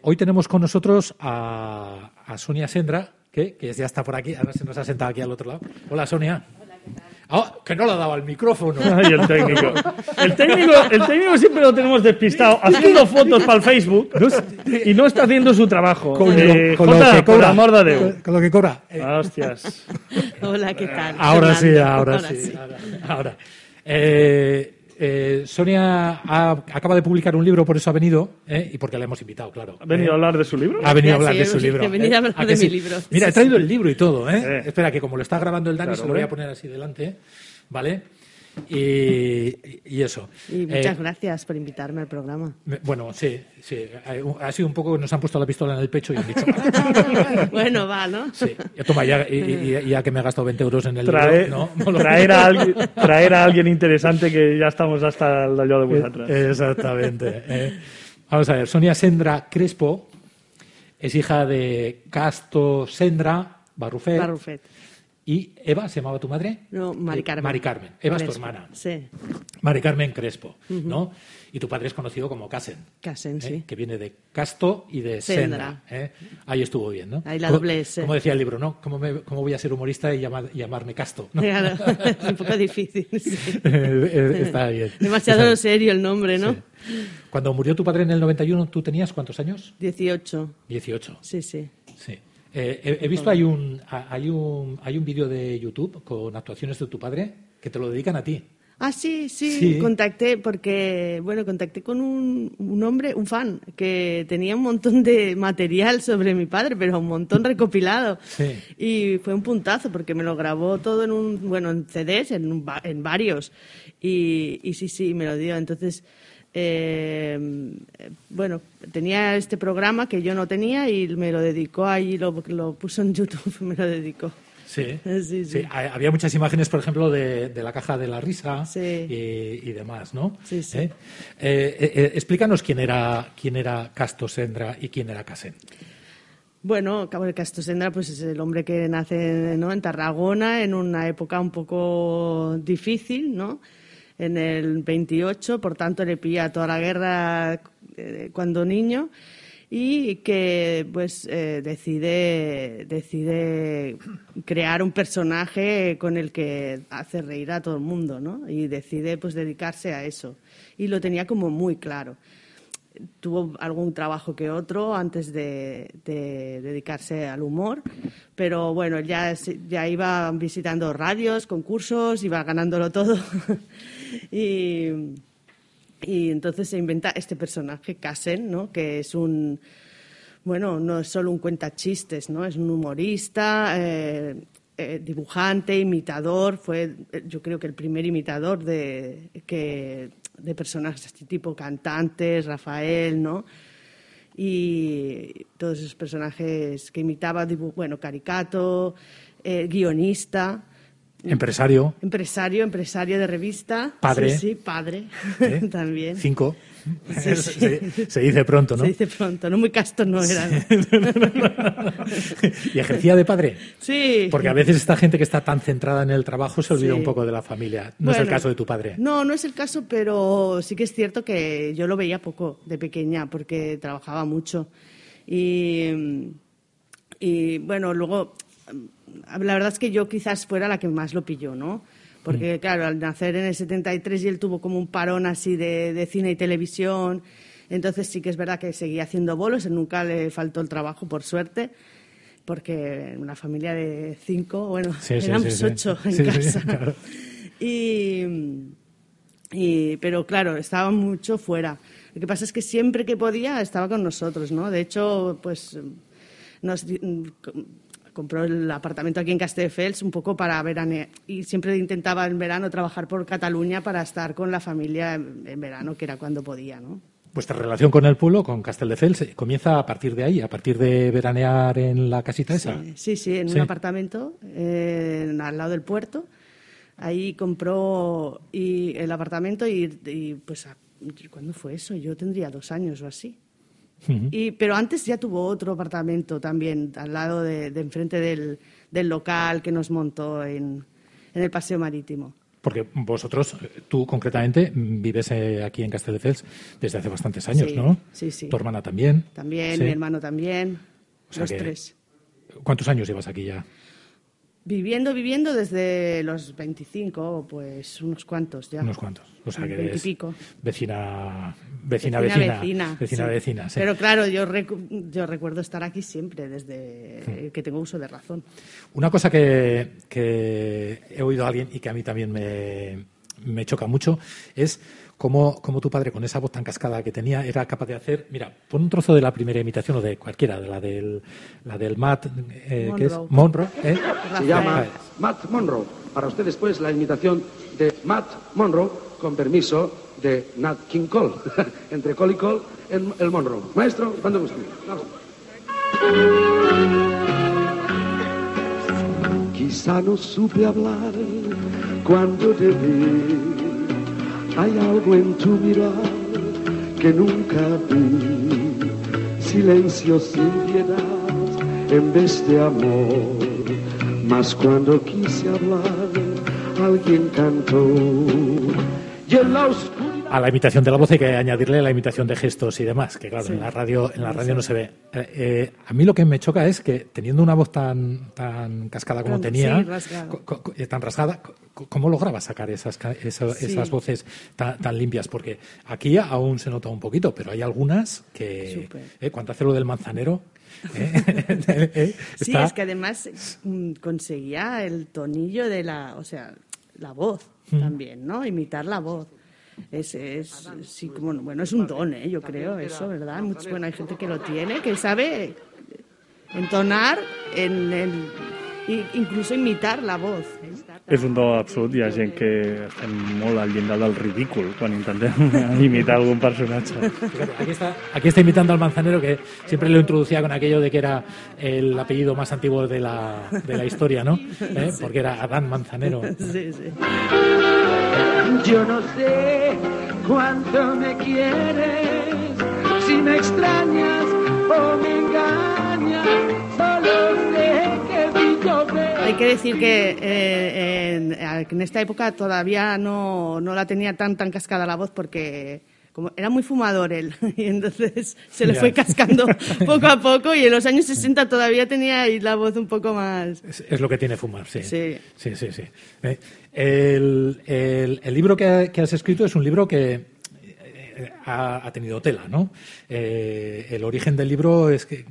Hoy tenemos con nosotros a, a Sonia Sendra, que, que, ya está por aquí, ahora se nos ha sentado aquí al otro lado. Hola, Sonia. Hola, ¿qué tal? Ah, que no le ha dado al micrófono. Ay, el técnico. El técnico, el técnico siempre lo tenemos despistado, haciendo fotos para el Facebook y no está haciendo su trabajo. Con, Eh, lo, con Jota, lo que por cobra. amor de. Con lo que cobra. Eh, Ah, Hostias. Hola, ¿qué tal? ahora sí, ahora, sí. Ahora. ahora. Eh, eh, Sonia ha- acaba de publicar un libro, por eso ha venido, eh, y porque la hemos invitado, claro. ¿Ha venido Eh, a hablar de su libro? Ha venido a hablar sí, de su he libro. venido ¿eh? a hablar ¿A de mi libro. Mira, he traído el libro y todo, ¿eh? Eh. Espera, que como lo está grabando el Dani, Claro, se lo voy a poner así delante, ¿vale? Y, y eso. Y muchas Eh, gracias por invitarme al programa. me- Bueno, sí, sí. Ha sido un poco que nos han puesto la pistola en el pecho y han dicho. bueno, va, ¿no? Sí, ya toma, ya, y, y- ya que me he gastado 20 euros en el Traer, libro, ¿no? Traer, a alguien, traer a alguien interesante que ya estamos hasta el hoyo de vosotras. Exactamente. eh. Vamos a ver, Sonia Sendra Crespo es hija de Casto Sendra Barrufet, Barrufet. Y Eva, ¿se llamaba tu madre? No, Mari Carmen. Mari Carmen. Eva es tu Crespo. hermana. Sí, Mari Carmen Crespo, ¿no? Y tu padre es conocido como Casen. Casen, ¿eh? sí. Que viene de Casto y de Sendra. Sendra. ¿eh? Ahí estuvo bien, ¿no? Ahí la doble S. Como decía el libro, ¿no? ¿Cómo, me- cómo voy a ser humorista y llamar- llamarme Casto? ¿no? Claro, es un poco difícil. sí. Está bien. Demasiado Está bien. serio el nombre, ¿no? Sí. Cuando murió tu padre en el 91, ¿tú tenías cuántos años? 18, 18. sí, sí. Sí. Eh, he, he visto hay un hay un hay un vídeo de YouTube con actuaciones de tu padre que te lo dedican a ti. Ah, sí, sí, Sí. contacté porque, bueno, contacté con un, un hombre, un fan, que tenía un montón de material sobre mi padre, pero un montón recopilado. Sí. Y fue un puntazo porque me lo grabó todo en un, bueno, en CDs, en, un en varios. Y, y sí, sí, me lo dio. Entonces, eh, bueno, tenía este programa que yo no tenía y me lo dedicó ahí, lo, lo puso en YouTube, me lo dedicó. Sí. Sí, sí. ha- Había muchas imágenes, por ejemplo, de, de la caja de la risa y, y demás, ¿no? Sí, sí. ¿Eh? Eh, explícanos quién era quién era Casto Sendra y quién era Casen. Bueno, Castro Sendra pues es el hombre que nace ¿no? en Tarragona en una época un poco difícil, ¿no? En el 28, por tanto le pilla toda la guerra eh, cuando niño y que pues eh, decide decide crear un personaje con el que hace reír a todo el mundo, ¿no? Y decide pues dedicarse a eso y lo tenía como muy claro tuvo algún trabajo que otro antes de, de dedicarse al humor, pero bueno, ya, ya iba visitando radios, concursos, iba ganándolo todo. y, entonces se inventa este personaje, Kassen, ¿no? que es un, bueno, no es solo un cuentachistes, ¿no? Es un humorista, eh, eh, dibujante, imitador. Fue, eh, yo creo que el primer imitador de, que, de personajes así tipo cantantes, Rafael, ¿no? Y todos esos personajes que imitaba, bueno, caricato, guionista, Empresario, empresario, empresario de revista. Padre. Sí, sí, padre ¿eh? también. cinco. Sí, sí. se, se dice pronto, ¿no? Se dice pronto, no muy casto no era. y ejercía de padre. Sí. Porque a veces esta gente que está tan centrada en el trabajo se olvida un poco de la familia. No es el caso de tu padre. No, no es el caso, pero sí que es cierto que yo lo veía poco de pequeña porque trabajaba mucho. Y, y bueno, luego, la verdad es que yo quizás fuera la que más lo pilló, ¿no? Porque, claro, al nacer en el 73 y él tuvo como un parón así de, de cine y televisión. Entonces sí que es verdad que seguía haciendo bolos, nunca le faltó el trabajo, por suerte, porque una familia de cinco, bueno, Sí, sí, éramos sí, ocho en casa. claro. Y, y- pero claro, estaba mucho fuera. Lo que pasa es que siempre que podía estaba con nosotros, ¿no? De hecho, pues nos compró el apartamento aquí en Castelldefels un poco para veranear y siempre intentaba en verano trabajar por Cataluña para estar con la familia en, en verano, que era cuando podía, ¿no? vuestra relación con el pueblo, con Castelldefels, eh, comienza a partir de ahí, a partir de veranear en la casita esa. Sí, sí, en un apartamento eh, al lado del puerto. Ahí compró y el apartamento y, pues, ¿cuándo fue eso? Yo tendría dos años o así. Y, pero antes ya tuvo otro apartamento también al lado de, enfrente del, del, local que nos montó en, en el paseo marítimo. Porque vosotros, tú concretamente, vives eh, aquí en Castelldefels desde hace bastantes años, ¿no? Sí, sí. Tu hermana también. También, mi hermano también. los tres. ¿Cuántos años llevas aquí ya? Viviendo, viviendo desde los 25, pues unos cuantos ya. Unos cuantos. O sea que eres pico. vecina, vecina, vecina. Vecina, vecina, vecina, Pero claro, yo, yo recuerdo estar aquí siempre, desde hmm. que tengo uso de razón. Una cosa que, que he oído a alguien y que a mí también me, me choca mucho es cómo, tu padre, con esa voz tan cascada que tenía, era capaz de hacer. Mira, pon un trozo de la primera imitación o de cualquiera, de la del, la del Matt, eh, que es Monroe. ¿eh? Se llama Matt Monroe. Para ustedes, pues, la imitación de Matt Monroe, con permiso de Nat King Cole. Entre Cole y Cole, el, el Monroe. Maestro, cuando guste. Quizá no supe hablar cuando te vi hay algo en tu mirar que nunca vi, silencio sin piedad en vez de amor. Mas cuando quise hablar, alguien cantó. Y en la a la imitación de la voz hay que añadirle la imitación de gestos y demás, que claro, en la radio, en la radio no se ve. Eh, eh, a mí lo que me choca es que teniendo una voz tan, tan cascada como tenía, eh, tan rasgada, ¿cómo lograba sacar esas, esas, voces tan, limpias? Porque aquí aún se nota un poquito, pero hay algunas que, cuando hace lo del manzanero, sí, es que además mm, conseguía el tonillo de la, o sea, la voz mm. también, ¿no? Imitar la voz. Es, es, sí, bueno, bueno, es un don, ¿eh? yo creo, eso, ¿verdad? Mucho, bueno, hay gente que lo tiene, que sabe entonar, en el, incluso imitar la voz. És un do absurd, hi ha gent que estem molt al llindar del ridícul quan intentem imitar algún personaje. Aquí está, aquí está imitando al manzanero que siempre lo introducía con aquello de que era el apellido más antiguo de la, de la historia, ¿no? ¿Eh? Porque era Adán Manzanero. Sí, sí. Yo no sé cuánto me quieres, si me extrañas o me engañas, solo sé que vivo Hay que decir que eh, en, esta época todavía no, no la tenía tan tan cascada la voz porque como era muy fumador él, y entonces se le fue cascando poco a poco y en los años 60 todavía tenía ahí la voz un poco más... Es, lo que tiene fumar, sí. Sí, sí, sí. sí. Eh, el, el, libro que, has escrito es un libro que eh, ha, tenido tela, ¿no? Eh, el origen del libro es que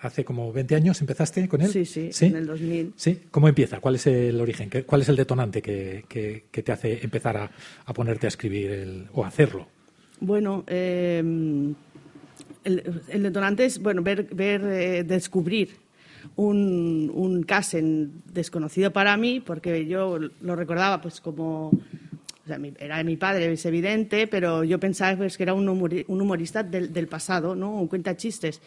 hace como 20 años empezaste con él. Sí, sí, en el 2000. Sí, ¿cómo empieza? ¿Cuál es el origen? ¿Cuál es el detonante que, que, te hace empezar a, a ponerte a escribir el, o a hacerlo? Bueno, em, el, detonante es bueno, ver, ver eh, descubrir un, un Kassen desconocido para mí, porque yo lo recordaba pues como era mi padre, es evidente, pero yo pensaba pues, que era un, humorista del, del, pasado, ¿no? Un cuenta chistes.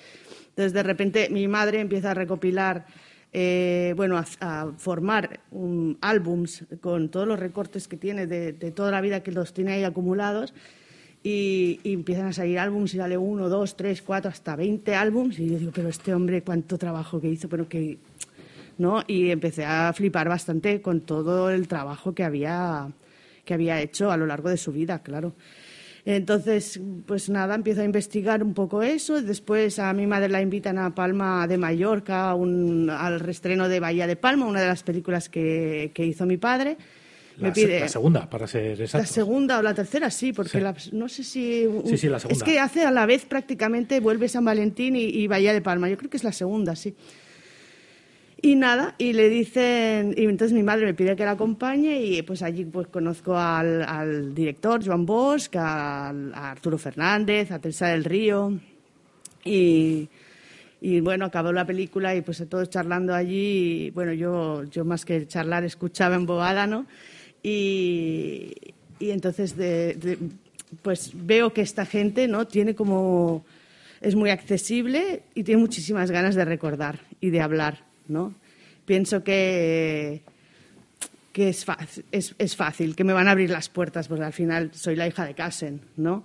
Entonces, de repente, mi madre empieza a recopilar, eh, bueno, a, formar un, álbums con todos los recortes que tiene de, de, toda la vida que los tiene ahí acumulados y, empiezan a salir álbums y sale uno, dos, tres, cuatro, hasta veinte álbums y yo digo, pero este hombre cuánto trabajo que hizo, pero que... ¿no? Y empecé a flipar bastante con todo el trabajo que había, que había hecho a lo largo de su vida, claro. Entonces, pues nada, empiezo a investigar un poco eso. Después a mi madre la invitan a Palma de Mallorca, al restreno de Bahía de Palma, una de las películas que, que hizo mi padre. La, la segunda, para ser exacto. La segunda o la tercera, sí, porque no sé si... Sí, sí, la segunda. Es que hace a la vez prácticamente vuelve San Valentín y, Bahía de Palma. Yo creo que es la segunda, sí. Y nada, y le dicen, y entonces mi madre me pide que la acompañe y pues allí pues conozco al, director, Joan Bosch, a, Arturo Fernández, a Teresa del Río y, y bueno, acabó la película y pues todos charlando allí y bueno, yo, yo más que charlar escuchaba en bobada, ¿no? Y, entonces pues veo que esta gente no tiene como es muy accesible y tiene muchísimas ganas de recordar y de hablar, ¿no? Pienso que que es, es, es, fácil, que me van a abrir las puertas, porque al final soy la hija de Casen, ¿no?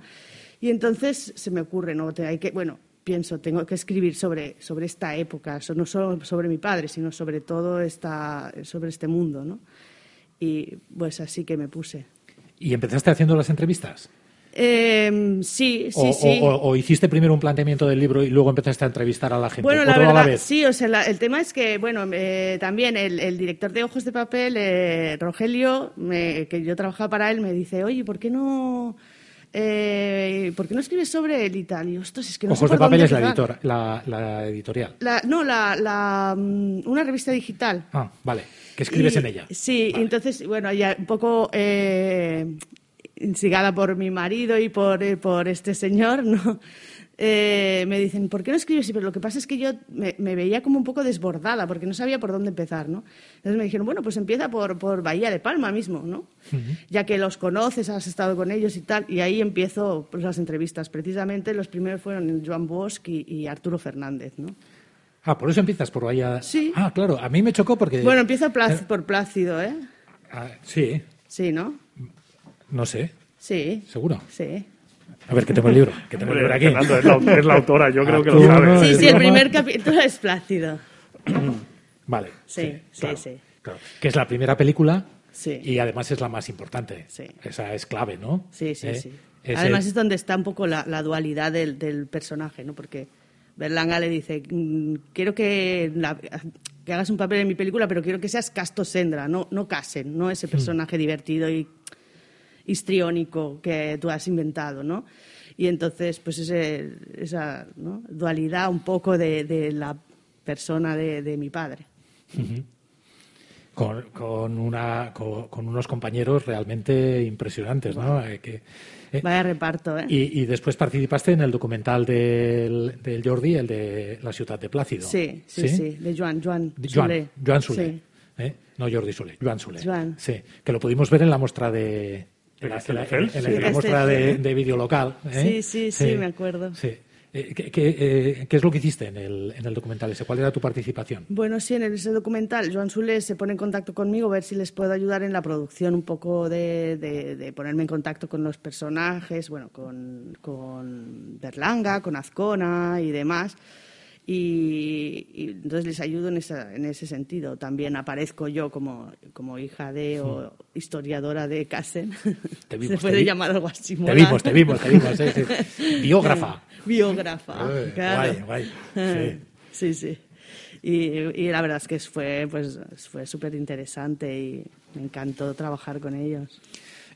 Y entonces se me ocurre, ¿no? Hay que, bueno, pienso, tengo que escribir sobre, sobre esta época, no solo sobre mi padre, sino sobre todo esta, sobre este mundo, ¿no? Y pues así que me puse. ¿Y empezaste haciendo las entrevistas? Eh, sí, sí, o, sí. O, hiciste primero un planteamiento del libro y luego empezaste a entrevistar a la gente. Bueno, la verdad, sí, o sea, el tema es que, bueno, eh, también el, director de Ojos de Papel, eh, Rogelio, que yo trabajaba para él, me dice, oye, ¿por qué no...? Eh, ¿Por qué no escribes sobre él y tal? Y, es que no Ojos de Papel es la, editora, la, editorial. no, la, mm, una revista digital. Ah, vale. ¿Qué escribes en ella? Sí, entonces, bueno, ya un poco instigada por mi marido y por, eh, por este señor, ¿no? Eh, me dicen, ¿por qué no escribes? Pero lo que pasa es que yo me, veía como un poco desbordada porque no sabía por dónde empezar, ¿no? Entonces me dijeron, bueno, pues empieza por, por Bahía de Palma mismo, ¿no? Ya que los conoces, has estado con ellos y tal, y ahí empiezo pues, las entrevistas. Precisamente los primeros fueron Joan Bosch y, Arturo Fernández, ¿no? Ah, por eso empiezas por Bahía. Sí. Ah, claro, a mí me chocó porque. Bueno, empieza por Plácido, ¿eh? Ah, sí. Sí, ¿no? No sé. Sí. ¿Seguro? Sí. A ver, que tengo el libro. Que tengo el libro aquí. es, la, autora, yo creo que lo sabe. Sí, sí, el primer capítulo es Plácido. Vale. Sí, sí, sí. Que es la primera película sí. y además es la más importante. Sí. Esa es clave, ¿no? Sí, sí, ¿Eh? sí. Además es donde está un poco la, dualidad del, del, personaje, ¿no? Porque Berlanga le dice, mm, quiero que, que, hagas un papel en mi película, pero quiero que seas Casto Sendra, no, no Casen, no ese mm. personaje divertido y histriónico que tú has inventado, ¿no? Y entonces, pues esa dualidad un poco de, la persona de, mi padre. con, una, con, unos compañeros realmente impresionantes, ¿no? Eh, que, eh, Vaya reparto, ¿eh? Y, después participaste en el documental del, del, Jordi, el de La ciudad de Plácido. Sí, sí, sí, de Joan, Joan, Joan, Joan Sule. ¿eh? No Jordi Sule, Joan Sule. Sí, que lo pudimos ver en la muestra de, en la, muestra de, de vídeo local. ¿eh? Sí, sí, sí, me acuerdo. Sí. Eh, ¿Qué, eh, qué, es lo que hiciste en el, en el documental ese? ¿Cuál era tu participación? Bueno, sí, en ese documental Joan Sule se pone en contacto conmigo a ver si les puedo ayudar en la producción, un poco de, de, ponerme en contacto con los personajes, bueno, con, con Berlanga, con Azcona y demás y, entonces les ayudo en, esa, en, ese sentido. También aparezco yo como, como hija de o historiadora de Casen. Se puede llamar algo así. Te vimos, te vimos, te vimos. Biógrafa. Biógrafa, Guay, guay. Sí, sí. Y, y, la verdad es que fue pues fue súper interesante y me encantó trabajar con ellos.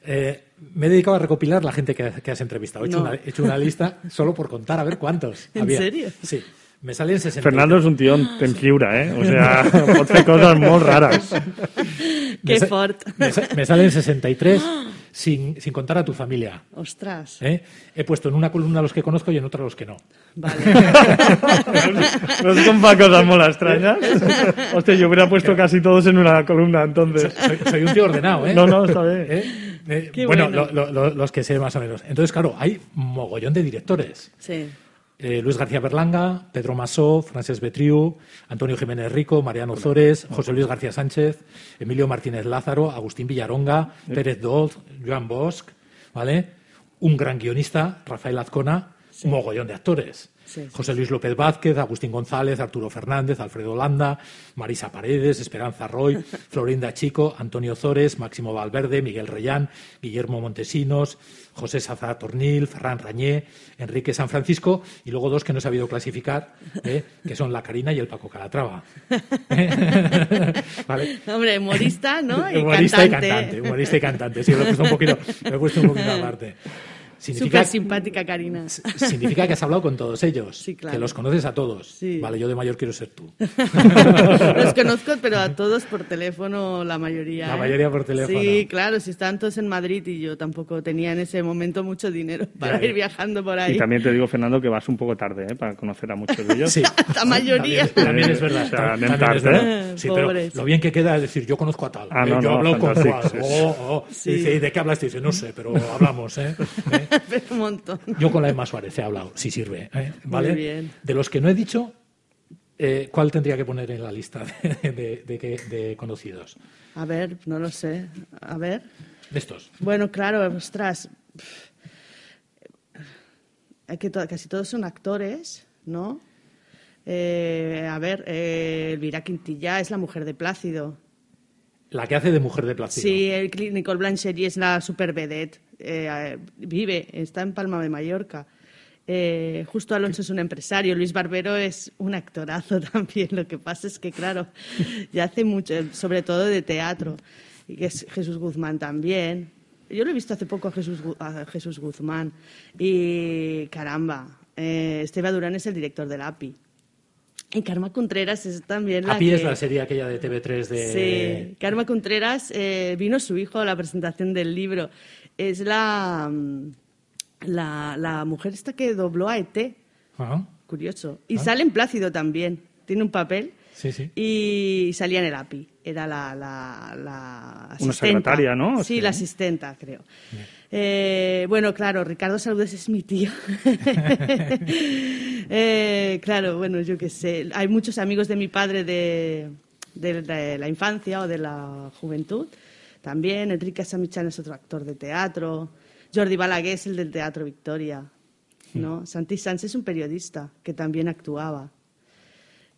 Eh, me he dedicado a recopilar la gente que, has entrevistado. He hecho, una, he hecho, una, lista solo por contar a ver cuántos. ¿En serio? Sí. Me salen 63. Fernando es un tío en fibra, ¿eh? O sea, hace cosas muy raras. Qué fort. Me, salen 63 sin, sin contar a tu familia. Ostras. ¿Eh? He puesto en una columna los que conozco y en otra a los que no. Vale. ¿No son para cosas muy extrañas? Hostia, yo hubiera puesto casi todos en una columna entonces. Soy, un tío ordenado, ¿eh? No, no, está bien. ¿Eh? eh bueno, los que sé más o menos. Entonces, claro, hay mogollón de directores. Sí. Eh, Luis García Berlanga, Pedro Masó, Francesc Betriu, Antonio Jiménez Rico, Mariano Zores, José Luis García Sánchez, Emilio Martínez Lázaro, Agustín Villaronga, Pérez Doz, Joan Bosch, ¿vale? Un gran guionista, Rafael Azcona, un mogollón de actores. José Luis López Vázquez, Agustín González, Arturo Fernández, Alfredo Landa, Marisa Paredes, Esperanza Roy, Florinda Chico, Antonio Zores, Máximo Valverde, Miguel Reyán, Guillermo Montesinos, José Sazá Tornil, Ferran Rañé, Enrique San Francisco y luego dos que no he sabido clasificar, ¿eh? que son la Karina y el Paco Calatrava. Hombre, humorista, ¿no? Y humorista y cantante. Humorista y cantante, sí, me he puesto un poquito, me he puesto un poquito aparte. Súper simpática, Karina. Significa que has hablado con todos ellos. Sí, claro. Que los conoces a todos. Vale, yo de mayor quiero ser tú. los conozco, pero a todos por teléfono, la mayoría. La ¿eh? mayoría por teléfono. Sí, claro, si están todos en Madrid y yo tampoco tenía en ese momento mucho dinero para ir viajando por ahí. Y también te digo, Fernando, que vas un poco tarde ¿eh? para conocer a muchos de ellos. Sí. la mayoría. También, es verdad. también, es verdad. Sí, pero lo bien que queda es decir, yo conozco a tal. Ah, no, yo no, hablo con. Oh, oh. ¿de qué hablas? Dice, no sé, pero hablamos. ¿eh? ¿Eh? un montón. Yo con la Emma Suárez he hablado, si sirve. ¿eh? ¿Vale? Muy bien. De los que no he dicho, eh, ¿cuál tendría que poner en la lista de, de, de, conocidos? A ver, no lo sé. A ver. De estos. Bueno, claro, ostras. Que casi todos son actores, ¿no? Eh, a ver, Elvira Quintilla es la mujer de Plácido. La que hace de mujer de Plácido. Sí, el Nicole Blancherie es la super vedette. Eh, vive, está en Palma de Mallorca. Eh, Justo Alonso es un empresario, Luis Barbero es un actorazo también. Lo que pasa es que, claro, ya hace mucho, sobre todo de teatro. Y que es Jesús Guzmán también. Yo lo he visto hace poco a Jesús, a Jesús Guzmán. Y caramba, eh, Esteba Durán es el director del API. Y Karma Contreras es también la. API es la serie aquella de TV3 de. Sí, Karma Contreras eh, vino su hijo a la presentación del libro. Es la, mm, la, la mujer esta que dobló a ET. Curioso. Y ah. sale en Plácido también. Tiene un papel. Sí, sí. Y salía en el API. Era la, la, la asistenta. Una secretaria, ¿no? Sí, la asistenta, creo. Eh, bueno, claro, Ricardo Saludes es mi tío. eh, claro, bueno, yo qué sé. Hay muchos amigos de mi padre de, de, la infancia o de la juventud. También Enrique Samichan es otro actor de teatro. Jordi Balaguer es el del Teatro Victoria. ¿no? Santi Sanz es un periodista que también actuaba.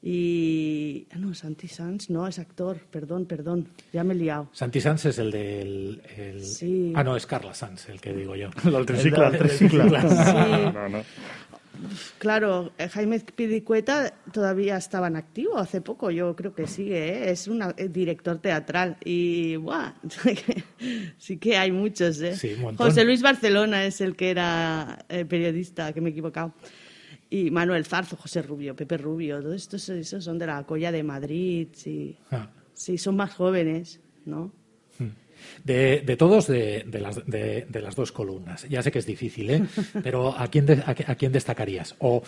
Y. Ah, no, Santi Sanz no, es actor, perdón, perdón, ya me he liado. Santi Sanz es el del. Sí. Ah, no, es Carla Sanz, el que digo yo. el tricicla, el tricicla. Sí. No, no. Claro, eh, Jaime Pidicueta todavía estaba en activo hace poco, yo creo que sigue, ¿eh? es un eh, director teatral y ¡buah! sí que hay muchos. ¿eh? José Luis Barcelona es el que era periodista, que me he equivocado. Y Manuel Zarzo, José Rubio, Pepe Rubio, todos estos esos son de la Colla de Madrid, sí. Ah. Sí, son más jóvenes, ¿no? De, todos, de, las, de, las, dos columnas. Ya sé que es difícil, ¿eh? pero ¿a quién, a, quién destacarías? O,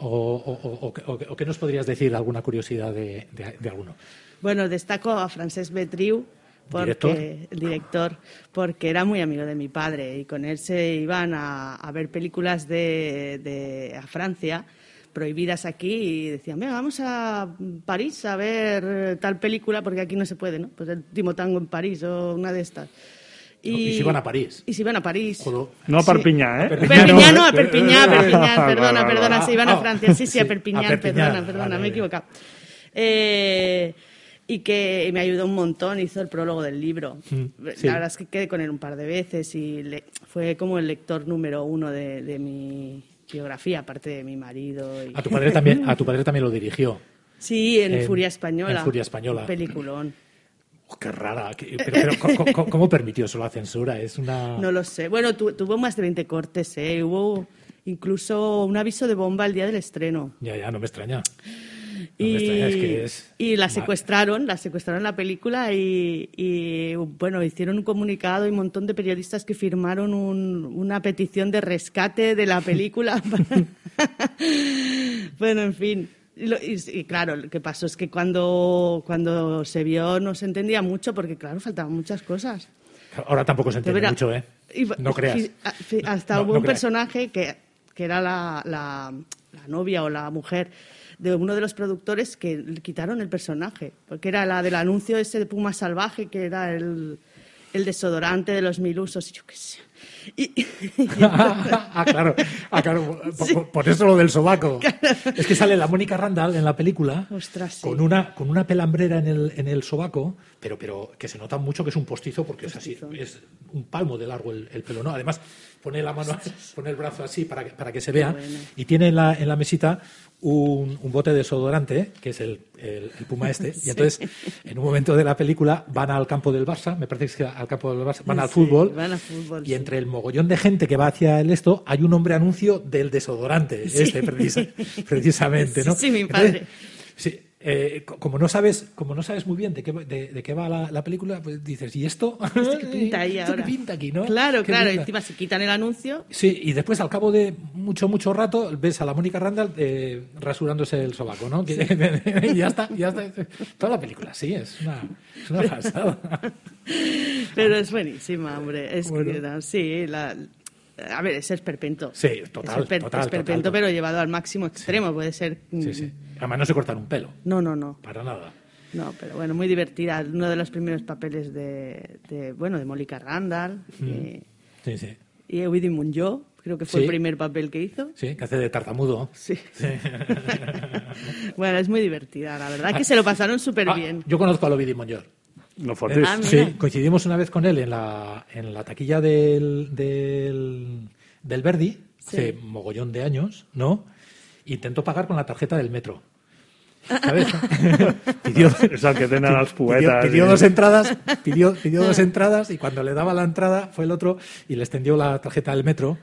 o, qué nos podrías decir? ¿Alguna curiosidad de, alguno? Bueno, destaco a Francesc Betriu, porque, el director, porque era muy amigo de mi padre y con él se iban a, a ver películas de, a Francia prohibidas aquí y decían, venga, vamos a París a ver tal película porque aquí no se puede, ¿no? Pues el último tango en París o una de estas. Y, si iban a París. Y si iban a París. No a Perpiñá, ¿eh? Perpiñá no, a Perpiñá, Perpiñá, perdona, perdona, se iban a Francia. Sí, sí, a Perpiñán, perdona, perdona, me he equivocado. Eh, y que me ayudó un montón, hizo el prólogo del libro. Mm, La verdad es que quedé con él un par de veces y fue como el lector número uno de, de mi biografía, aparte de mi marido. A, tu padre también, a tu padre también lo dirigió. Sí, en, Furia Española. En Furia Española. peliculón. Oh, qué rara. Pero, ¿cómo, permitió eso la censura? Es una... No lo sé. Bueno, tuvo más de 20 cortes, ¿eh? Hubo incluso un aviso de bomba el día del estreno. Ya, ya, no me extraña y, la secuestraron, la secuestraron la película y, bueno, hicieron un comunicado y un montón de periodistas que firmaron una petición de rescate de la película. bueno, en fin. Y, claro, lo que pasó es que cuando, cuando se vio no se entendía mucho porque, claro, faltaban muchas cosas. Ahora tampoco se entiende mucho, ¿eh? No creas. Hasta hubo un personaje que, que era la, la, la novia o la mujer de uno de los productores que le quitaron el personaje, porque era la del anuncio ese de Puma Salvaje, que era el, el desodorante de los mil usos, y yo qué sé. ah, claro, ah, claro. Por, eso lo del sobaco. Es que sale la Mónica Randall en la película con, una, con una pelambrera en el, en el sobaco, pero, pero que se nota mucho que es un postizo porque es así, es un palmo de largo el, pelo, ¿no? Además, pone la mano, pone el brazo así para que, para que se vea y tiene en la, en la mesita un, bote de desodorante, que es el, el, Puma este, y entonces en un momento de la película van al campo del Barça, me parece que al campo del Barça, van al fútbol, y entre el mogollón de gente que va hacia el esto, hay un hombre anuncio del desodorante, este precisamente, ¿no? Sí, mi padre. sí, eh, como no sabes como no sabes muy bien de qué, de, qué va la, película, pues dices, ¿y esto? ¿Esto qué pinta ahí ahora? pinta aquí, no? Claro, claro, encima se quitan el anuncio. Sí, y después al cabo de mucho, mucho rato ves a la Mónica Randall eh, rasurándose el sobaco, ¿no? y ya está, ya está. Toda la película, sí, es una, es una pasada. Pero es buenísima, hombre. Es que, sí, la, A ver, es esperpento. Sí, total. Es, total, esperpento, total. pero llevado al máximo extremo. Puede ser. mm, Sí, sí. Además no se cortan un pelo, No, no, no. para nada. No, pero bueno, muy divertida. Uno de los primeros papeles de, de, bueno, de Mónica Randall y, Sí, sí. y Eddie Munjo, creo que fue Sí. el primer papel que hizo. Sí, que hace de tartamudo. Sí. bueno, es muy divertida, la verdad que se lo pasaron súper Ah, bien. yo conozco a Lovidi Monyor. Lo fortis. Ah. Sí, coincidimos una vez con él en la, en la taquilla del, del, del Verdi, hace mogollón de años, ¿no? Intentó pagar con la tarjeta del metro. ¿Sabes? pidió, que y- dos entradas, pidió, pidió dos entradas y cuando le daba la entrada fue el otro y le extendió la tarjeta del metro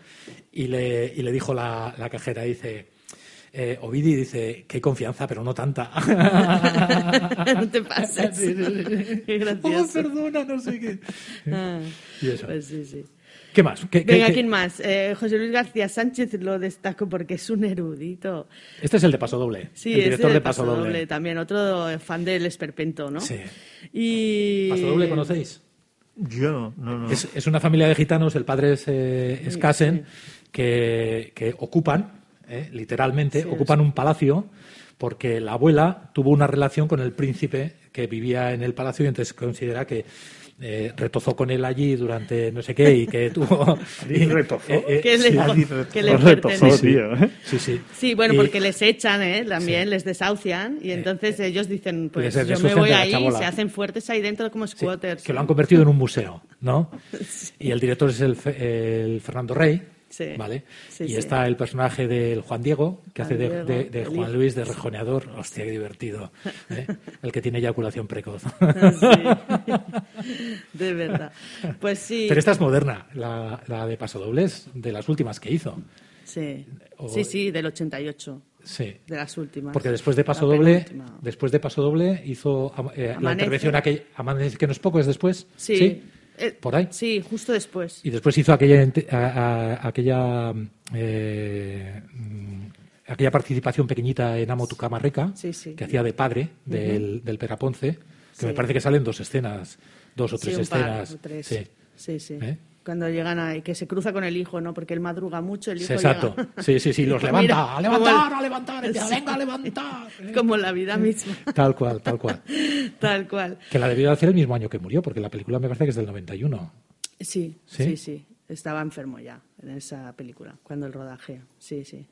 y le, y le dijo la, la cajera, dice, eh, Ovidi dice, qué confianza, pero no tanta. no te pases. Sí, sí, sí. Qué Oh, perdona, no sé qué. Ah, Y eso. pues sí, sí. ¿Qué más? ¿Qué- qué- Venga, qué- ¿quién más? Eh, José Luis García Sánchez lo destaco porque es un erudito. Este es el de Paso Doble. Sí, el es director de de Paso Doble. también, otro fan del esperpento, ¿no? Sí. Y... ¿Paso Doble conocéis? Yo, no, no. Es, es una familia de gitanos, el padre es, eh, es Casen, que, que ocupan, eh, literalmente, ocupan un palacio porque la abuela tuvo una relación con el príncipe que vivía en el palacio y entonces considera que eh, retozó con él allí durante no sé qué y que tuvo... ¿Y retozó? Sí, que le retozó, tío. ¿eh? sí, sí. Sí, bueno, Y- porque les echan, ¿eh? También les desahucian y entonces ellos dicen, pues yo me voy ahí, se hacen fuertes ahí dentro como Sí, squatters. que lo han convertido en un museo, ¿no? Y el director es el, Fe- el Fernando Rey, Sí. ¿vale? Sí, y sí. está el personaje del Juan Diego, que Juan hace de, Diego, de- de Juan. Luis de Rejoneador. Hostia, qué divertido. ¿eh? El que tiene eyaculación precoz. Sí. de verdad. Pues sí. Pero esta es moderna, la, la de Paso Doble es de las últimas que hizo. Sí. O- sí, sí, del 88, Sí. de las últimas. Porque después de Paso Doble, después de Paso Doble hizo eh, la intervención aquella, Amanece que no es poco, es después. Sí. Eh, Por ahí. Sí, justo después. Y después hizo aquella, ente- a- a- aquella, eh, aquella participación pequeñita en Amo tu cama rica, Sí, sí. que hacía de padre del, del Peraponce, que Sí. me parece que salen dos escenas, dos o tres un par, escenas. o tres. Sí. Sí, sí. ¿Eh? Cuando llegan a... que se cruza con el hijo, ¿no? Porque él madruga mucho, el hijo exacto. llega- Sí, sí, sí, los levanta, Mira, a levantar, a levantar, venga, a levantar. Como la vida misma. Tal cual, tal cual. Tal cual. Que la debió de hacer el mismo año que murió, porque la película me parece que es del 91. Sí, ¿Sí? sí, sí. Estaba enfermo ya en esa película, cuando el rodaje. Sí, sí.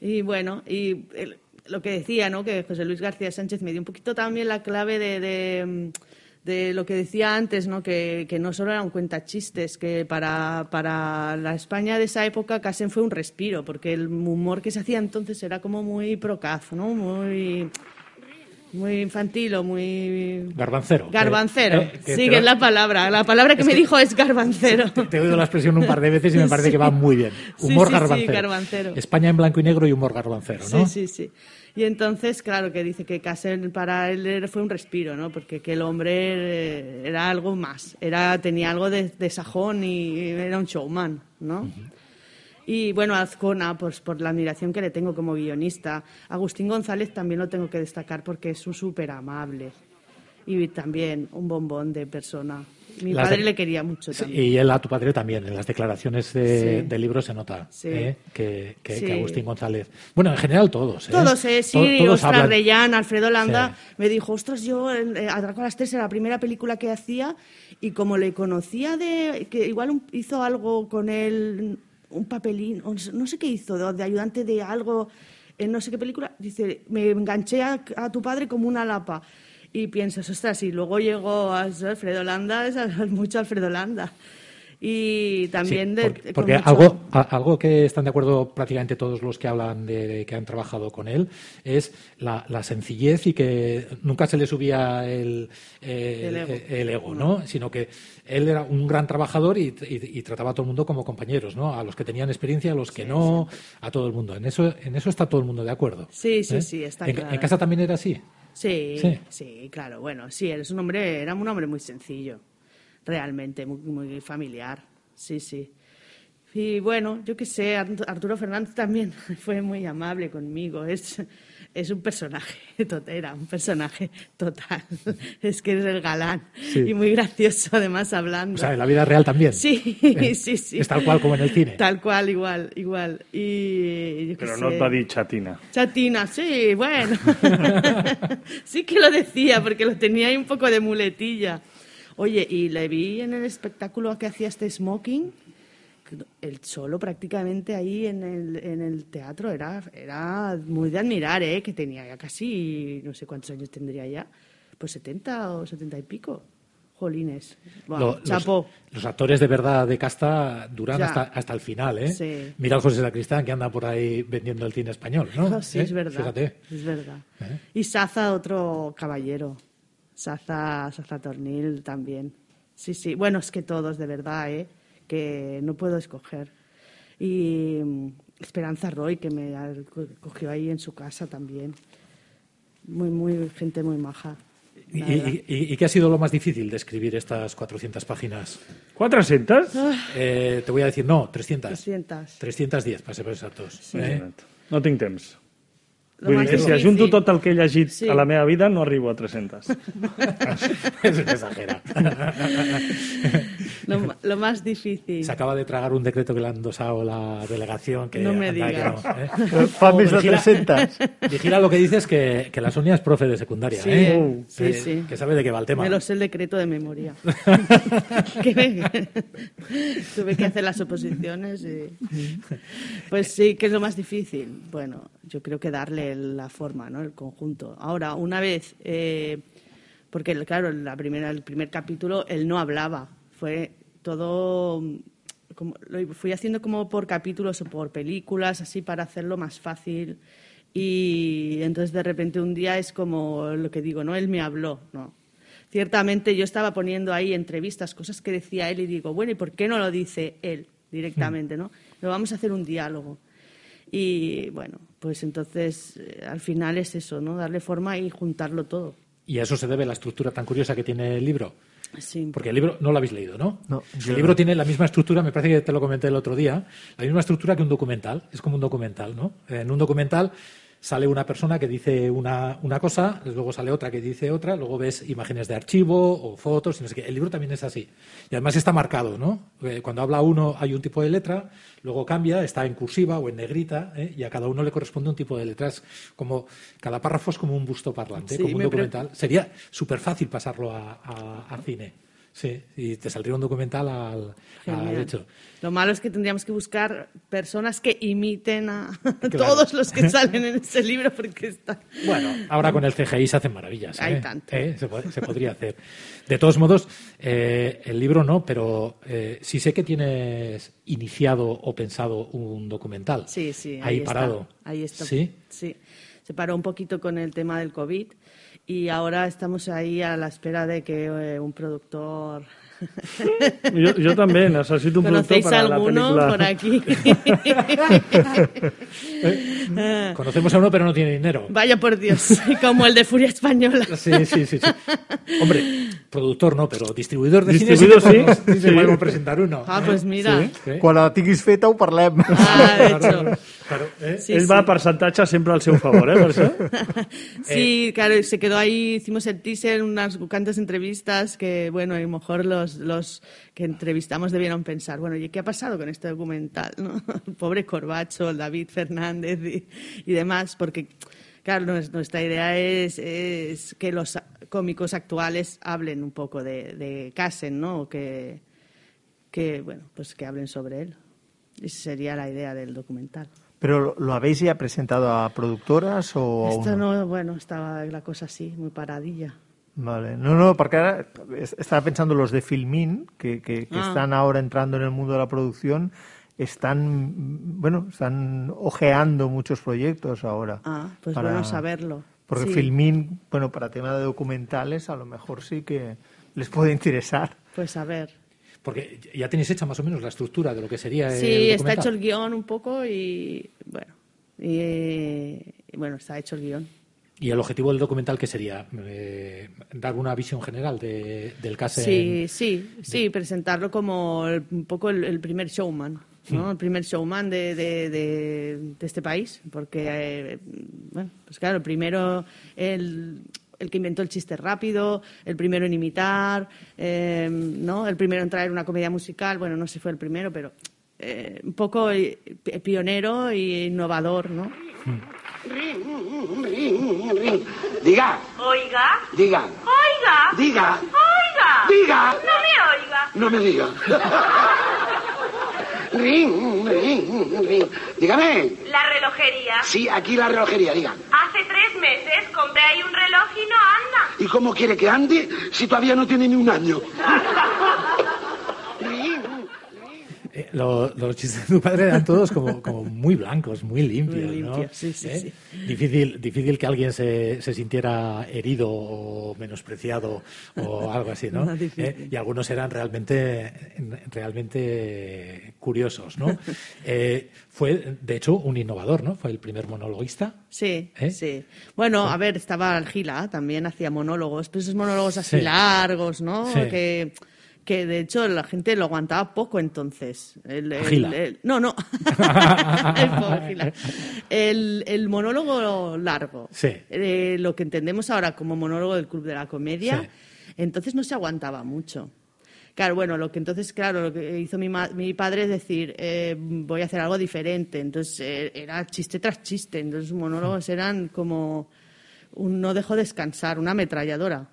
Y bueno, y el- lo que decía, ¿no? Que José Luis García Sánchez me dio un poquito también la clave de, de, mm, de lo que decía antes, ¿no? Que, que no solo era un cuentachistes, que para, para la España de esa época Casen fue un respiro, porque el humor que se hacía entonces era como muy procaz, ¿no? Muy, muy infantil o muy... Garbancero. Garbancero, Eh, que sí, que es la palabra. La palabra que me que- dijo es garbancero. Te he oído la expresión un par de veces y me parece Sí. que va muy bien. Humor sí, sí, garbancero. garbancero. España en blanco y negro y humor garbancero, ¿no? Sí, sí, sí. Y entonces, claro, que dice que Casen para él fue un respiro, ¿no? Porque que el hombre eh, era algo más, era tenía algo de, de sajón y era un showman, ¿no? Y bueno, Azcona, pues por la admiración que le tengo como guionista. Agustín González también lo tengo que destacar porque es un súper amable. Y también un bombón de persona. Mi Las padre de- le quería mucho Sí, y él a tu padre también, en las declaraciones de, Sí. del libro se nota Sí. ¿eh? que, que- Agustín González. Bueno, en general todos. ¿eh? Todos, ¿eh? Sí, To- todos Ostras hablan- Reyán, Alfredo Landa, me dijo, ostras, yo eh, Atraco a las tres era la primera película que hacía y como le conocía de... que igual hizo algo con él, un papelín, no sé qué hizo, de, de ayudante de algo en no sé qué película, dice, me enganché a, a tu padre como una lapa. Y piensas, ostras, y luego llegó a Alfredo Landa, es mucho Alfredo Landa. Y también de... porque, con porque mucho- algo, a- algo que están de acuerdo prácticamente todos los que hablan de, de que han trabajado con él es la, la sencillez y que nunca se le subía el, eh, El ego. el ego, ¿no? Sino que él era un gran trabajador y, y- y trataba a todo el mundo como compañeros, ¿no? A los que tenían experiencia, a los que no, a todo el mundo. En eso, en eso está todo el mundo de acuerdo. Sí, sí, ¿eh? sí, está en, claro. en casa también era así. Sí, Sí. sí, claro. Bueno, sí, eres un hombre, era un hombre muy sencillo, realmente, muy, muy familiar. Sí, sí. Y bueno, yo qué sé, Art- Arturo Fernández también fue muy amable conmigo. Es, es un personaje, era un personaje total. Es que es el galán y muy gracioso además hablando. O sea, en la vida real también. Sí, Eh, sí, sí. Es tal cual como en el cine. Tal cual, igual, igual. Y Pero sé. no va dir chatina. Chatina, sí, bueno. sí que lo decía, porque lo tenía ahí un poco de muletilla. Oye, y le vi en el espectáculo que hacía este smoking, el solo prácticamente ahí en el, en el teatro era, era muy de admirar, ¿eh? Que tenía ya casi, no sé cuántos años tendría ya, pues 70 o 70 y pico. Jolines. Buah, Lo- los, actores de verdad de casta duran Ya. hasta, hasta el final, ¿eh? Sí. Mira al José Sacristán que anda por ahí vendiendo el cine español, ¿no? Sí, ¿Eh? es verdad. Fíjate. Es verdad. ¿Eh? Y Saza, otro caballero. Saza, Saza Tornil también. Sí, sí. Bueno, es que todos, de verdad, ¿eh? Que no puedo escoger. Y mm, Esperanza Roy, que me cogió ahí en su casa también. Muy, muy, gente muy maja. ¿Y, y- y- y qué ha sido lo más difícil de escribir estas 400 páginas? 400? Eh, te voy a decir, no, 300. 300. 310, para ser exactos. ¿eh? No tinc temps. Lo Vull dir que si ajunto tot el que he llegit Sí. a la meva vida no arribo a 300. es una exagera. Lo, lo más difícil. Se acaba de tragar un decreto que le ha endosado la delegación. Que No me que digas. ¿eh? Fa més de Vigila- 300. Vigila lo que dices que, que la Sonia es profe de secundaria, Sí, ¿eh? sí, Eh, sí. Que sabe de qué va el tema. Me lo sé el decreto de memoria. Que me- Tuve que hacer las oposiciones. y- Pues sí, que es lo más difícil. Bueno, yo creo que darle la forma, ¿no? El conjunto. Ahora, una vez, eh, porque claro, la primera, el primer capítulo él no hablaba, fue todo. Como, lo fui haciendo como por capítulos o por películas, así para hacerlo más fácil. Y entonces de repente un día es como lo que digo, ¿no? Él me habló, ¿no? Ciertamente yo estaba poniendo ahí entrevistas, cosas que decía él y digo, bueno, ¿y por qué no lo dice él directamente, no? Lo vamos a hacer un diálogo. Y bueno, pues entonces eh, al final es eso, ¿no? Darle forma y juntarlo todo. Y a eso se debe la estructura tan curiosa que tiene el libro. Sí. Porque el libro no lo habéis leído, ¿no? El libro no. tiene la misma estructura, me parece que te lo comenté el otro día, la misma estructura que un documental. Es como un documental, ¿no? En un documental sale una persona que dice una, una cosa, luego sale otra que dice otra, luego ves imágenes de archivo o fotos y no sé qué. El libro también es así. Y además está marcado, ¿no? Eh, Cuando habla uno hay un tipo de letra, luego cambia, está en cursiva o en negrita, ¿eh? y a cada uno le corresponde un tipo de letras. Como cada párrafo es como un busto parlante, Sí, como un documental. Sería súper fácil pasarlo a, a- a cine. Sí, y te saldría un documental al, hecho. Lo malo es que tendríamos que buscar personas que imiten a todos los que salen en ese libro porque está... Bueno, ahora con el CGI se hacen maravillas. Hay ¿eh? tanto. ¿Eh? Se, po- se podría hacer. De todos modos, eh, el libro no, pero sí sé que tienes iniciado o pensado un documental. Sí, sí, ahí, Ahí está, parado. Ahí está. Sí. Sí. Se paró un poquito con el tema del COVID y ahora estamos ahí a la espera de que eh, un productor... Jo, jo també necessito un productor ¿Conocéis para la alguno película. por aquí? Conocemos a uno, pero no tiene dinero. Vaya por Dios, como el de Furia Española. Sí, sí, sí, sí. Hombre, productor no, pero distribuidor de Distribuidor, cine sí, que sí. sí, Sí. podemos presentar uno. Ah, pues mira. Sí. Sí. Quan la tinguis feta ho parlem. Ah, de hecho. Claro, ¿eh? Sí, Ell sí. va a percentatge sempre al seu favor, eh, per això? Sí, claro, se quedó ahí, hicimos el teaser, unas cuantas entrevistas que, bueno, a lo mejor los, los que entrevistamos debieron pensar, bueno, ¿y qué ha pasado con este documental? ¿no? El pobre Corbacho, el David Fernández y, y demás, porque, claro, nues- nuestra idea es, es que los cómicos actuales hablen un poco de, de Casen, ¿no? O que, que, bueno, pues que hablen sobre él. Esa sería la idea del documental. Pero lo- habéis ya presentado a productoras o aún Esto no, bueno, estaba la cosa así, muy paradilla. Vale. No, no, porque ahora es- estaba pensando los de Filmin, que, que- que Ah. están ahora entrando en el mundo de la producción, están, bueno, están ojeando muchos proyectos ahora. Ah, pues para- bueno saberlo. Porque Sí, Filmin, bueno, para tema de documentales, a lo mejor sí que les puede interesar. Pues a ver. Porque ya tenéis hecha más o menos la estructura de lo que sería el Sí, está hecho el guion un poco y bueno. Y, bueno, está hecho el guion. ¿Y el objetivo del documental qué sería? Eh, ¿Dar una visión general de- del caso? Sí, sí, sí, presentarlo como el- un poco el, el primer showman. ¿no? El primer showman de, de, de, este país, porque, eh, bueno, pues claro, primero, el, el que inventó el chiste rápido, el primero en imitar, eh, ¿no? El primero en traer una comedia musical, bueno, no sé si fue el primero, pero eh, un poco eh, pionero e innovador, ¿no? Diga. Oiga. Diga. Oiga. Diga. Oiga. Diga. No me oiga. No me diga. Ring, ring, ring. Dígame. La relojería. Sí, aquí la relojería, diga. Hace tres meses compré ahí un reloj y no anda. ¿Y cómo quiere que ande si todavía no tiene ni un año? Lo- los chistes de tu padre eran todos como, como muy blancos, muy limpios. Muy ¿no? sí, sí, ¿Eh? sí. Difícil, difícil que alguien se, se sintiera herido o menospreciado o algo así, ¿no? ¿Eh? Y algunos eran realmente, realmente curiosos, ¿no? Eh, fue, de hecho, un innovador, ¿no? Fue el primer monologuista. Sí, ¿Eh? sí. Bueno, a ver, estaba Argila, también hacía monólogos, pero esos monólogos así Sí. largos, ¿no? Que, que de hecho la gente lo aguantaba poco entonces. El, el- Gila. el- no, no. el, monólogo largo. Sí. Eh, lo que entendemos ahora como monólogo del Club de la Comedia, Sí. entonces no se aguantaba mucho. Claro, bueno, lo que entonces, claro, lo que hizo mi, ma- mi padre es decir, eh, voy a hacer algo diferente. Entonces eh, era chiste tras chiste. Entonces los monólogos eran como un no dejo descansar, una ametralladora.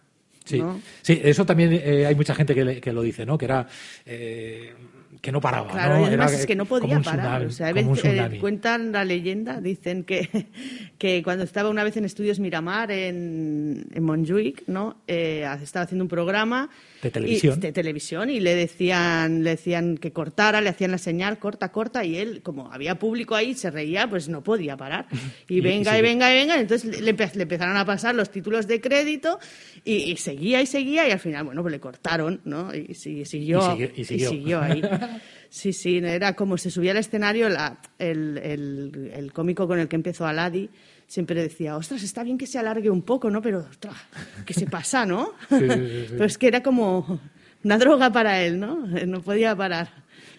Sí, ¿no? sí eso también eh, hay mucha gente que, le- que lo dice, ¿no? Que era eh, que no paraba, Claro, ¿no? y además Era es que no podía parar. o sea, a veces, eh, cuentan la leyenda, dicen que, que cuando estaba una vez en Estudios Miramar en, en Montjuic, ¿no? Eh, estaba haciendo un programa De televisión. y- de televisión y le decían, le decían que cortara, le hacían la señal, corta, corta, y él, como había público ahí, se reía, pues no podía parar. Y, Y- venga, y, venga, y venga, entonces le, le empezaron a pasar los títulos de crédito y, seguía y seguía, y al final, bueno, pues le cortaron, ¿no? Y, si- siguió, Y siguió- y siguió. ahí. Sí, sí, era como se subía al escenario la- el, el- el cómico con el que empezó Aladi. Siempre decía, ostras, está bien que se alargue un poco, ¿no? Pero, ostras, que se pasa, ¿no? sí, sí, sí. Pero es que era como una droga para él, ¿no? No podía parar.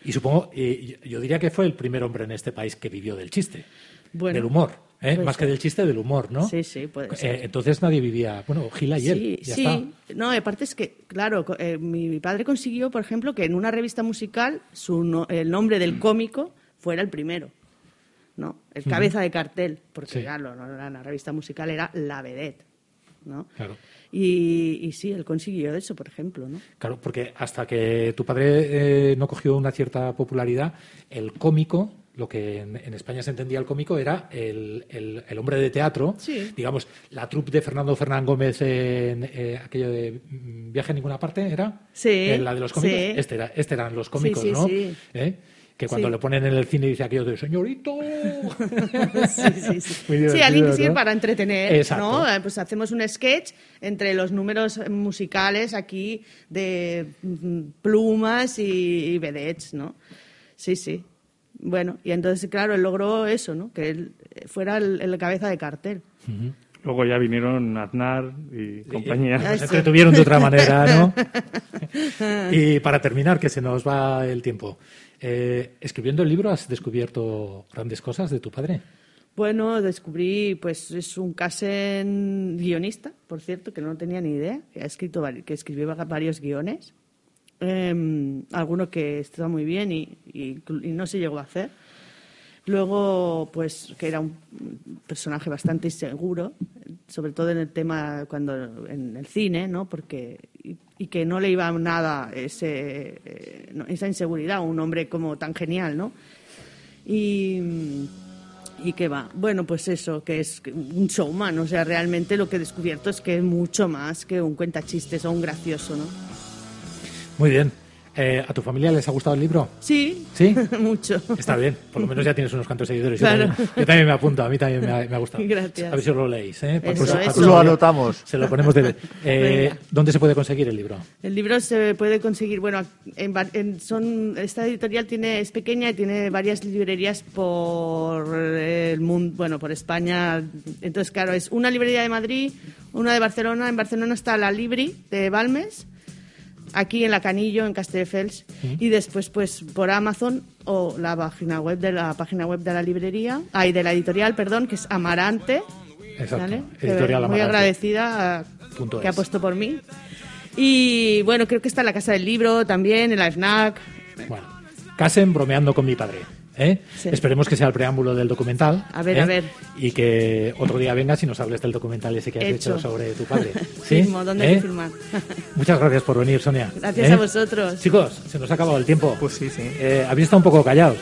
Y supongo, y yo- yo diría que fue el primer hombre en este país que vivió del chiste, Bueno, del humor, ¿eh? más que del chiste, del humor, ¿no? Sí, sí, puede Eh, ser. entonces nadie vivía, bueno, Gila y él, Sí, ya sí. está. No, aparte es que, claro, eh, mi, padre consiguió, por ejemplo, que en una revista musical su no- el nombre del cómico fuera el primero. ¿no? El cabeza de cartel, porque Sí. claro, no era la revista musical era La Vedette, ¿no? Claro. Y, y sí, él consiguió eso, por ejemplo, ¿no? Claro, porque hasta que tu padre eh, no cogió una cierta popularidad, el cómico, lo que en, en España se entendía el cómico, era el, el- el hombre de teatro. Sí. Digamos, la troupe de Fernando Fernán Gómez en eh, aquello de mm, Viaje a ninguna parte, ¿era? Sí, Eh, la de los cómicos. sí. Este, era, este eran los cómicos, Sí, sí, ¿no? sí. ¿Eh? Que cuando le ponen en el cine dice aquello de señorito. Sí, sí, sí. Alguien que sirve ¿no? para entretener, Exacto. ¿no? Eh, Pues hacemos un sketch entre los números musicales aquí de mm, plumas y, y ¿no? Sí, sí. Bueno, y entonces, claro, él logró eso, ¿no? Que él fuera el, el cabeza de cartel. Luego ya vinieron Aznar y compañía. Se entretuvieron de otra manera, ¿no? y para terminar, que se nos va el tiempo. eh, escribiendo el libro, ¿has descubierto grandes cosas de tu padre? Bueno, descubrí, pues es un casen guionista, por cierto, que no tenía ni idea, que ha escrito, que escribió va- varios guiones, eh, alguno que estaba muy bien y, no se llegó a hacer. Luego, pues que era un personaje bastante inseguro, sobre todo en el tema cuando en el cine, ¿no? Porque y, que no le iba nada ese, eh, esa inseguridad a un hombre como tan genial, ¿no? Y ¿Y qué va? Bueno, pues eso, que es un showman. O sea, realmente lo que he descubierto es que es mucho más que un cuentachistes o un gracioso, ¿no? Muy bien. Eh, ¿A tu familia les ha gustado el libro? Sí, ¿Sí? mucho. Está bien, por lo menos ya tienes unos cuantos seguidores. Yo, Claro. también, yo también me apunto, a mí también me ha, me ha gustado. Gracias. A ver si os lo leéis. ¿eh? Eso, Lo anotamos. Se lo ponemos de... Eh. ¿Dónde se puede conseguir el libro? El libro se puede conseguir, bueno, en, en- son, esta editorial tiene, es pequeña y tiene varias librerías por el mundo, bueno, por España. Entonces, claro, es una librería de Madrid, una de Barcelona. En Barcelona está la Libri de Balmes. Aquí en la Canillo, en Castelldefels, y después pues por Amazon o la página web de la página web de la librería, ay, de la editorial, perdón, que es Amarante. Exacto. ¿vale? Editorial Muy Amarante. agradecida a- Punto que ha es. puesto por mí. Y bueno, creo que está en la Casa del Libro también, en la FNAC. Bueno, Casen bromeando con mi padre. ¿eh? Sí. Esperemos que sea el preámbulo del documental. A ver, ¿eh? a ver. Y que otro día vengas y nos hables del documental ese que has Hecho. hecho sobre tu padre. ¿Sí? Firmo, ¿dónde ¿Eh? firmar? Muchas gracias por venir, Sonia. Gracias ¿Eh? a vosotros. Chicos, se nos ha acabado el tiempo. Pues sí, sí. Eh, habéis estado un poco callados.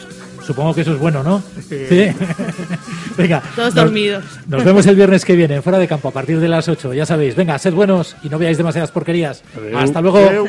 Supongo que eso es bueno, ¿no? Sí. Venga. Todos nos- dormidos. Nos vemos el viernes que viene, en fuera de campo, a partir de las 8. Ya sabéis, venga, sed buenos y no veáis demasiadas porquerías. Adeu. Hasta luego. Adeu.